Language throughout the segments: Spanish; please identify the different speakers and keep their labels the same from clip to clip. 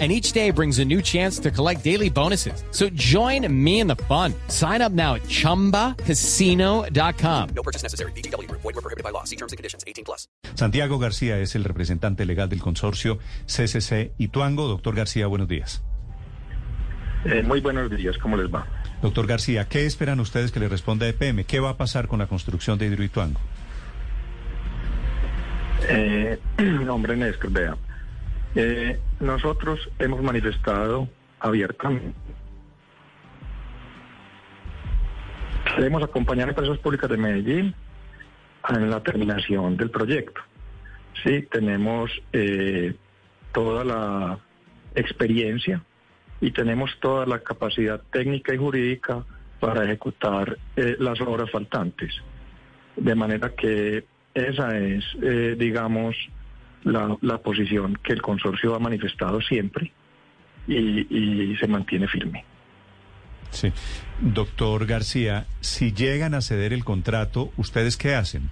Speaker 1: and each day brings a new chance to collect daily bonuses. So join me in the fun. Sign up now at ChumbaCasino.com.
Speaker 2: No purchase necessary. BGW. Void were prohibited by law. See terms and conditions. 18 plus.
Speaker 3: Santiago García es el representante legal del consorcio CCC Ituango. Doctor García, buenos días.
Speaker 4: Eh, muy buenos días, ¿cómo les va?
Speaker 3: Doctor García, ¿qué esperan ustedes que le responda EPM? ¿Qué va a pasar con la construcción de Hidroituango?
Speaker 4: Eh, hombre, Néstor, vea. Eh, nosotros hemos manifestado abiertamente. Queremos acompañar a empresas públicas de Medellín en la terminación del proyecto. Sí, tenemos eh, toda la experiencia y tenemos toda la capacidad técnica y jurídica para ejecutar eh, las obras faltantes. De manera que esa es, eh, digamos, la, la, posición que el consorcio ha manifestado siempre y, y se mantiene firme.
Speaker 3: Sí. Doctor García, si llegan a ceder el contrato, ¿ustedes qué hacen?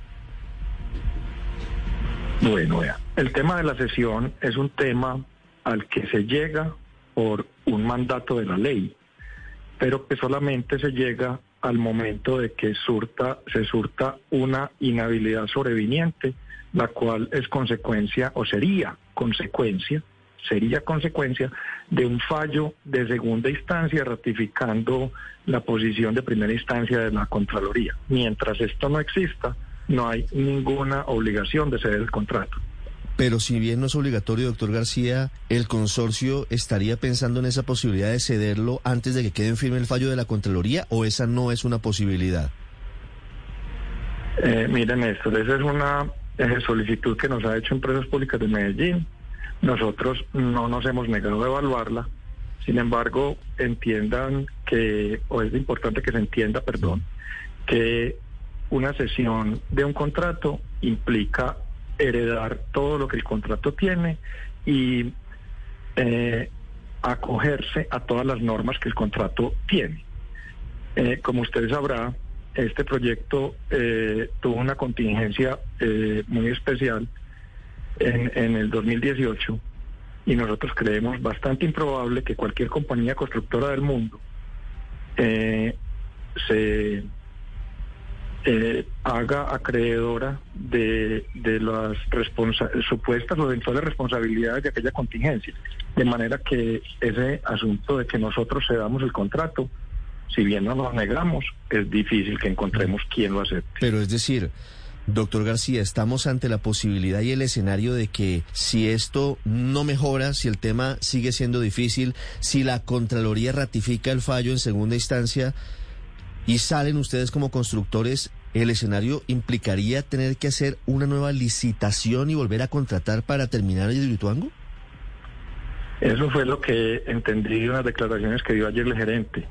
Speaker 4: Bueno, vea, el tema de la sesión es un tema al que se llega por un mandato de la ley, pero que solamente se llega al momento de que surta, se surta una inhabilidad sobreviniente, la cual es consecuencia o sería consecuencia, sería consecuencia de un fallo de segunda instancia ratificando la posición de primera instancia de la Contraloría. Mientras esto no exista, no hay ninguna obligación de ceder el contrato.
Speaker 5: Pero si bien no es obligatorio, doctor García, ¿el consorcio estaría pensando en esa posibilidad de cederlo antes de que quede en firme el fallo de la Contraloría o esa no es una posibilidad?
Speaker 4: Eh, miren, Néstor, esa es una eh, solicitud que nos ha hecho Empresas Públicas de Medellín. Nosotros no nos hemos negado a evaluarla. Sin embargo, entiendan que, o es importante que se entienda, perdón, que una sesión de un contrato implica heredar todo lo que el contrato tiene y eh, acogerse a todas las normas que el contrato tiene. Eh, como usted sabrá, este proyecto eh, tuvo una contingencia muy especial en, el 2018 y nosotros creemos bastante improbable que cualquier compañía constructora del mundo se eh, haga acreedora de, de las supuestas o eventuales responsabilidades de aquella contingencia. De manera que ese asunto de que nosotros cedamos el contrato, si bien no nos negamos, es difícil que encontremos quién lo acepte.
Speaker 5: Pero es decir, doctor García, estamos ante la posibilidad y el escenario de que si esto no mejora, si el tema sigue siendo difícil, si la Contraloría ratifica el fallo en segunda instancia, y salen ustedes como constructores, ¿el escenario implicaría tener que hacer una nueva licitación y volver a contratar para terminar el Hidroituango?
Speaker 4: Eso fue lo que entendí de unas declaraciones que dio ayer el gerente.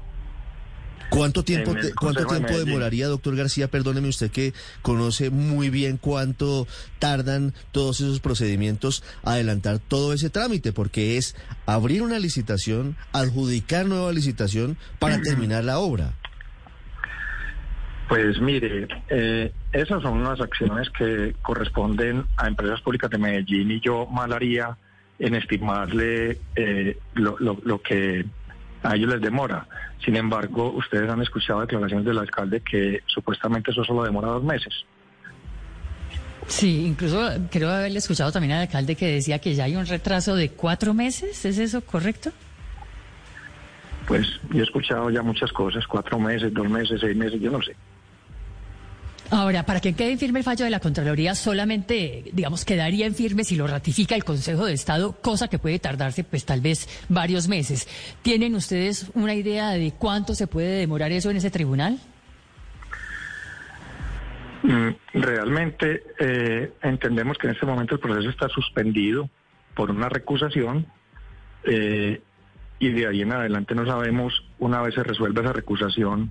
Speaker 5: ¿Cuánto tiempo, te, ¿cuánto tiempo de demoraría, doctor García? Perdóneme usted que conoce muy bien cuánto tardan todos esos procedimientos a adelantar todo ese trámite, porque es abrir una licitación, adjudicar nueva licitación para terminar la obra.
Speaker 4: Pues mire, eh, esas son unas acciones que corresponden a empresas públicas de Medellín y yo mal haría en estimarle eh, lo, lo, lo, que a ellos les demora. Sin embargo, ustedes han escuchado declaraciones del alcalde que supuestamente eso solo demora dos meses.
Speaker 6: Sí, incluso creo haberle escuchado también al alcalde que decía que ya hay un retraso de cuatro meses, ¿es eso correcto?
Speaker 4: Pues yo he escuchado ya muchas cosas, cuatro meses, dos meses, seis meses, yo no sé.
Speaker 6: Ahora, para que quede en firme el fallo de la Contraloría, solamente, digamos, quedaría en firme si lo ratifica el Consejo de Estado, cosa que puede tardarse, pues, tal vez varios meses. ¿Tienen ustedes una idea de cuánto se puede demorar eso en ese tribunal?
Speaker 4: Realmente eh, entendemos que en este momento el proceso está suspendido por una recusación eh, y de ahí en adelante no sabemos, una vez se resuelva esa recusación,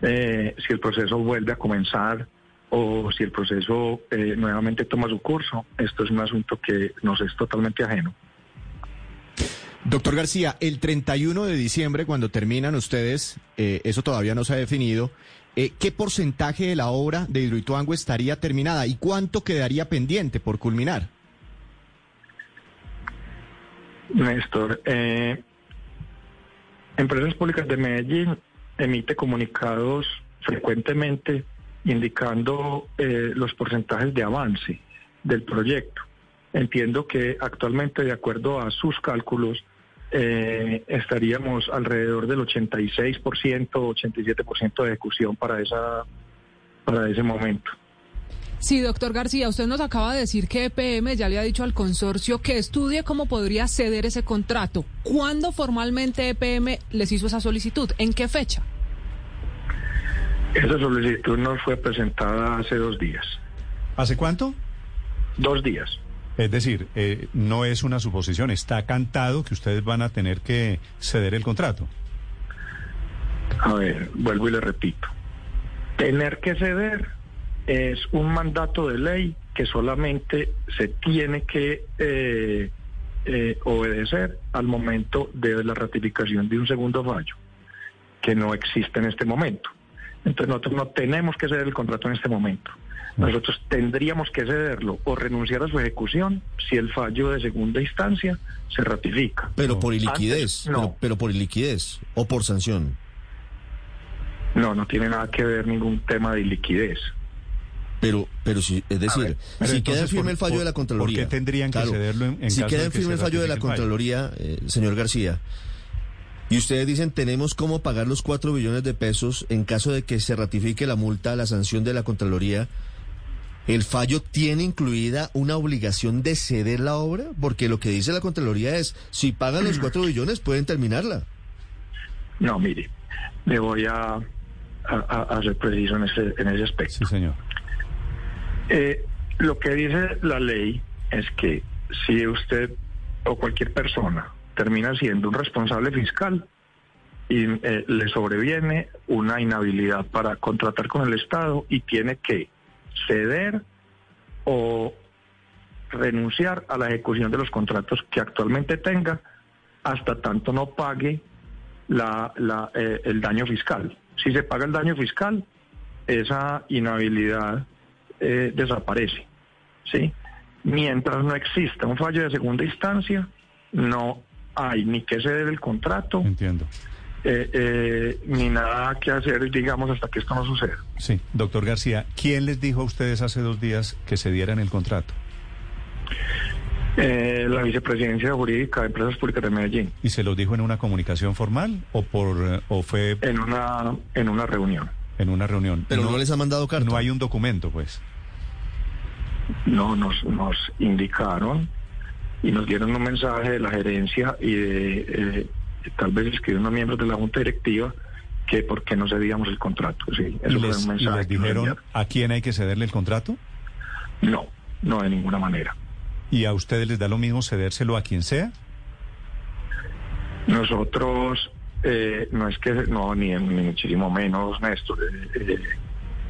Speaker 4: eh, si el proceso vuelve a comenzar o si el proceso eh, nuevamente toma su curso. Esto es un asunto que nos es totalmente ajeno.
Speaker 7: Doctor García, el 31 de diciembre, cuando terminan ustedes, eh, eso todavía no se ha definido, eh, ¿qué porcentaje de la obra de Hidroituango estaría terminada y cuánto quedaría pendiente por culminar?
Speaker 4: Néstor, eh, Empresas Públicas de Medellín emite comunicados frecuentemente indicando eh, los porcentajes de avance del proyecto. Entiendo que actualmente, de acuerdo a sus cálculos, eh, estaríamos alrededor del 86%, 87% de ejecución para, esa, para ese momento.
Speaker 8: Sí, doctor García, usted nos acaba de decir que EPM ya le ha dicho al consorcio que estudie cómo podría ceder ese contrato. ¿Cuándo formalmente EPM les hizo esa solicitud? ¿En qué fecha?
Speaker 4: Esa solicitud nos fue presentada hace dos días.
Speaker 3: ¿Hace cuánto?
Speaker 4: Dos días.
Speaker 3: Es decir, eh, no es una suposición, está cantado que ustedes van a tener que ceder el contrato.
Speaker 4: A ver, vuelvo y le repito. Tener que ceder es un mandato de ley que solamente se tiene que eh, eh, obedecer al momento de la ratificación de un segundo fallo, que no existe en este momento. Entonces nosotros no tenemos que ceder el contrato en este momento. Nosotros tendríamos que cederlo o renunciar a su ejecución si el fallo de segunda instancia se ratifica.
Speaker 5: Pero por iliquidez,
Speaker 4: Antes, no.
Speaker 5: pero, pero por iliquidez o por sanción.
Speaker 4: No, no tiene nada que ver ningún tema de liquidez.
Speaker 5: Pero, pero si, es decir,
Speaker 4: ver,
Speaker 5: si queda
Speaker 3: entonces,
Speaker 5: firme
Speaker 3: ¿por-
Speaker 5: el fallo
Speaker 3: por-
Speaker 5: de la Contraloría.
Speaker 3: por qué tendrían que cederlo en- en
Speaker 5: Si
Speaker 3: caso
Speaker 5: queda
Speaker 3: de que
Speaker 5: firme el fallo de la? Contraloría, eh, señor García, y ustedes dicen tenemos cómo pagar los cuatro billones de pesos en caso de que se ratifique la multa, la sanción de la Contraloría, ¿el fallo tiene incluida una obligación de ceder la obra? Porque lo que dice la Contraloría es, si pagan los cuatro billones pueden terminarla.
Speaker 4: No, mire, le voy a, a- a- a ser preciso en ese, en ese aspecto.
Speaker 3: Sí, señor.
Speaker 4: Eh, lo que dice la ley es que si usted o cualquier persona termina siendo un responsable fiscal y eh, le sobreviene una inhabilidad para contratar con el Estado y tiene que ceder o renunciar a la ejecución de los contratos que actualmente tenga hasta tanto no pague la, la, eh, el daño fiscal. Si se paga el daño fiscal, esa inhabilidad eh, desaparece. ¿sí? Mientras no exista un fallo de segunda instancia, no hay ni que ceder el contrato,
Speaker 3: Entiendo.
Speaker 4: eh, eh, ni nada que hacer, digamos, hasta que esto no suceda.
Speaker 3: Sí, doctor García, ¿quién les dijo a ustedes hace dos días que se dieran el contrato?
Speaker 4: Eh, la vicepresidencia jurídica de Empresas Públicas de Medellín,
Speaker 3: ¿Y se los dijo en una comunicación formal o por eh, o fue
Speaker 4: en una, en una reunión.
Speaker 3: en una reunión?
Speaker 5: Pero no, les ha mandado carta.
Speaker 3: no hay un documento, pues.
Speaker 4: No nos, nos indicaron y nos dieron un mensaje de la gerencia y de eh, tal vez escribieron unos miembros de la junta directiva que por qué no cedíamos el contrato. Sí,
Speaker 3: ¿Y
Speaker 4: eso fue
Speaker 3: les,
Speaker 4: un
Speaker 3: y
Speaker 4: mensaje.
Speaker 3: les dijeron a quién hay que cederle el contrato?
Speaker 4: No, no de ninguna manera.
Speaker 3: ¿Y a ustedes les da lo mismo cedérselo a quien sea?
Speaker 4: Nosotros, eh, no es que, no, ni, ni muchísimo menos, Néstor, eh,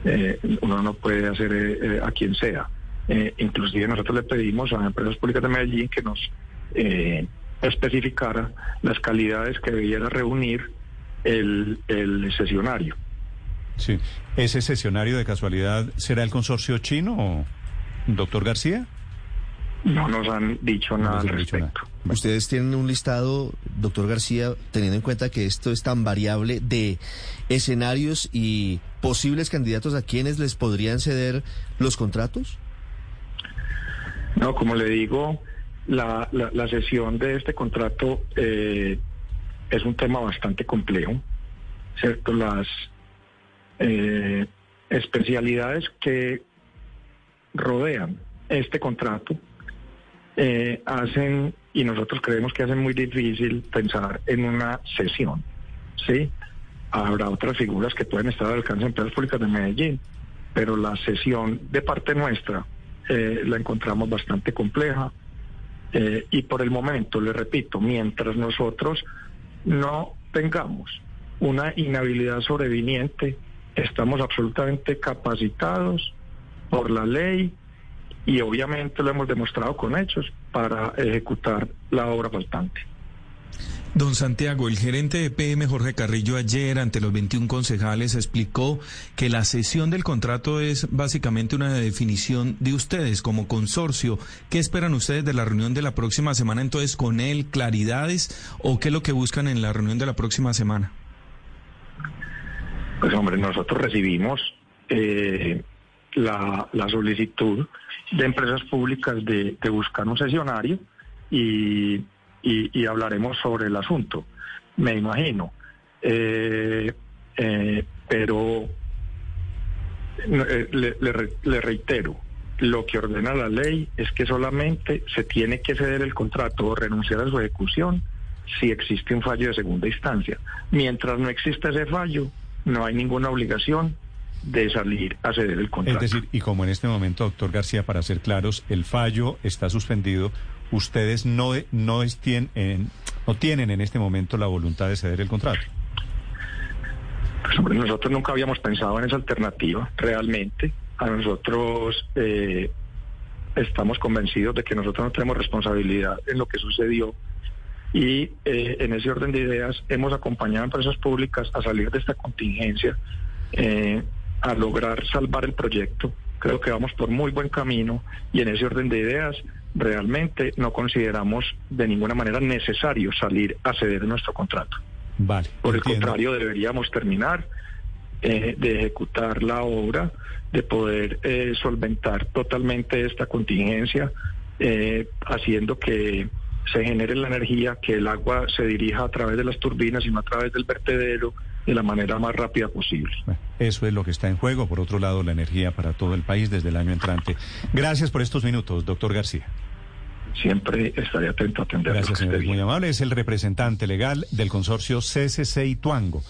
Speaker 4: eh, uno no puede hacer a quien sea. Eh, inclusive nosotros le pedimos a Empresas Públicas de Medellín que nos eh, especificara las calidades que debiera reunir el, el sesionario.
Speaker 3: Sí. ¿Ese sesionario de casualidad será el consorcio chino o doctor García?
Speaker 4: No nos han dicho
Speaker 3: No
Speaker 4: nada al respecto.
Speaker 3: nada.
Speaker 5: Ustedes tienen un listado, doctor García, teniendo en cuenta que esto es tan variable de escenarios y posibles candidatos a quienes les podrían ceder los contratos.
Speaker 4: No, como le digo, la, la, sesión de este contrato eh, es un tema bastante complejo, ¿cierto? Las eh, especialidades que rodean este contrato eh, hacen, y nosotros creemos que hacen muy difícil pensar en una sesión, ¿sí? Habrá otras figuras que pueden estar al alcance de empresas públicas de Medellín, pero la sesión de parte nuestra eh, la encontramos bastante compleja eh, y por el momento, le repito, mientras nosotros no tengamos una inhabilidad sobreviniente, estamos absolutamente capacitados por la ley y obviamente lo hemos demostrado con hechos para ejecutar la obra faltante.
Speaker 9: Don Santiago, el gerente de PM Jorge Carrillo ayer ante los 21 concejales explicó que la cesión del contrato es básicamente una definición de ustedes como consorcio. ¿Qué esperan ustedes de la reunión de la próxima semana entonces con él? ¿Claridades o qué es lo que buscan en la reunión de la próxima semana?
Speaker 4: Pues hombre, nosotros recibimos eh, la, solicitud de empresas públicas de, de buscar un sesionario y y, hablaremos sobre el asunto, me imagino. Eh, eh, pero eh, le, reitero, lo que ordena la ley es que solamente se tiene que ceder el contrato o renunciar a su ejecución si existe un fallo de segunda instancia. Mientras no exista ese fallo, no hay ninguna obligación de salir a ceder el contrato.
Speaker 3: Es decir, y como en este momento, doctor García, para ser claros, el fallo está suspendido ustedes no, no, tienen, no tienen en este momento la voluntad de ceder el contrato.
Speaker 4: Pues, nosotros nunca habíamos pensado en esa alternativa, realmente. A nosotros eh, estamos convencidos de que nosotros no tenemos responsabilidad en lo que sucedió y eh, en ese orden de ideas hemos acompañado a empresas públicas a salir de esta contingencia, eh, a lograr salvar el proyecto. Creo que vamos por muy buen camino y en ese orden de ideas realmente no consideramos de ninguna manera necesario salir a ceder nuestro contrato.
Speaker 3: Vale,
Speaker 4: Por el contrario, deberíamos terminar eh, de ejecutar la obra, de poder eh, solventar totalmente esta contingencia, eh, haciendo que se genere la energía, que el agua se dirija a través de las turbinas y no a través del vertedero de la manera más rápida posible.
Speaker 3: eso es lo que está en juego. Por otro lado, la energía para todo el país desde el año entrante. Gracias por estos minutos, doctor García.
Speaker 4: Siempre estaré atento a atender.
Speaker 3: Gracias, señor. Muy amable. Es el representante legal del consorcio CCC y Tuango.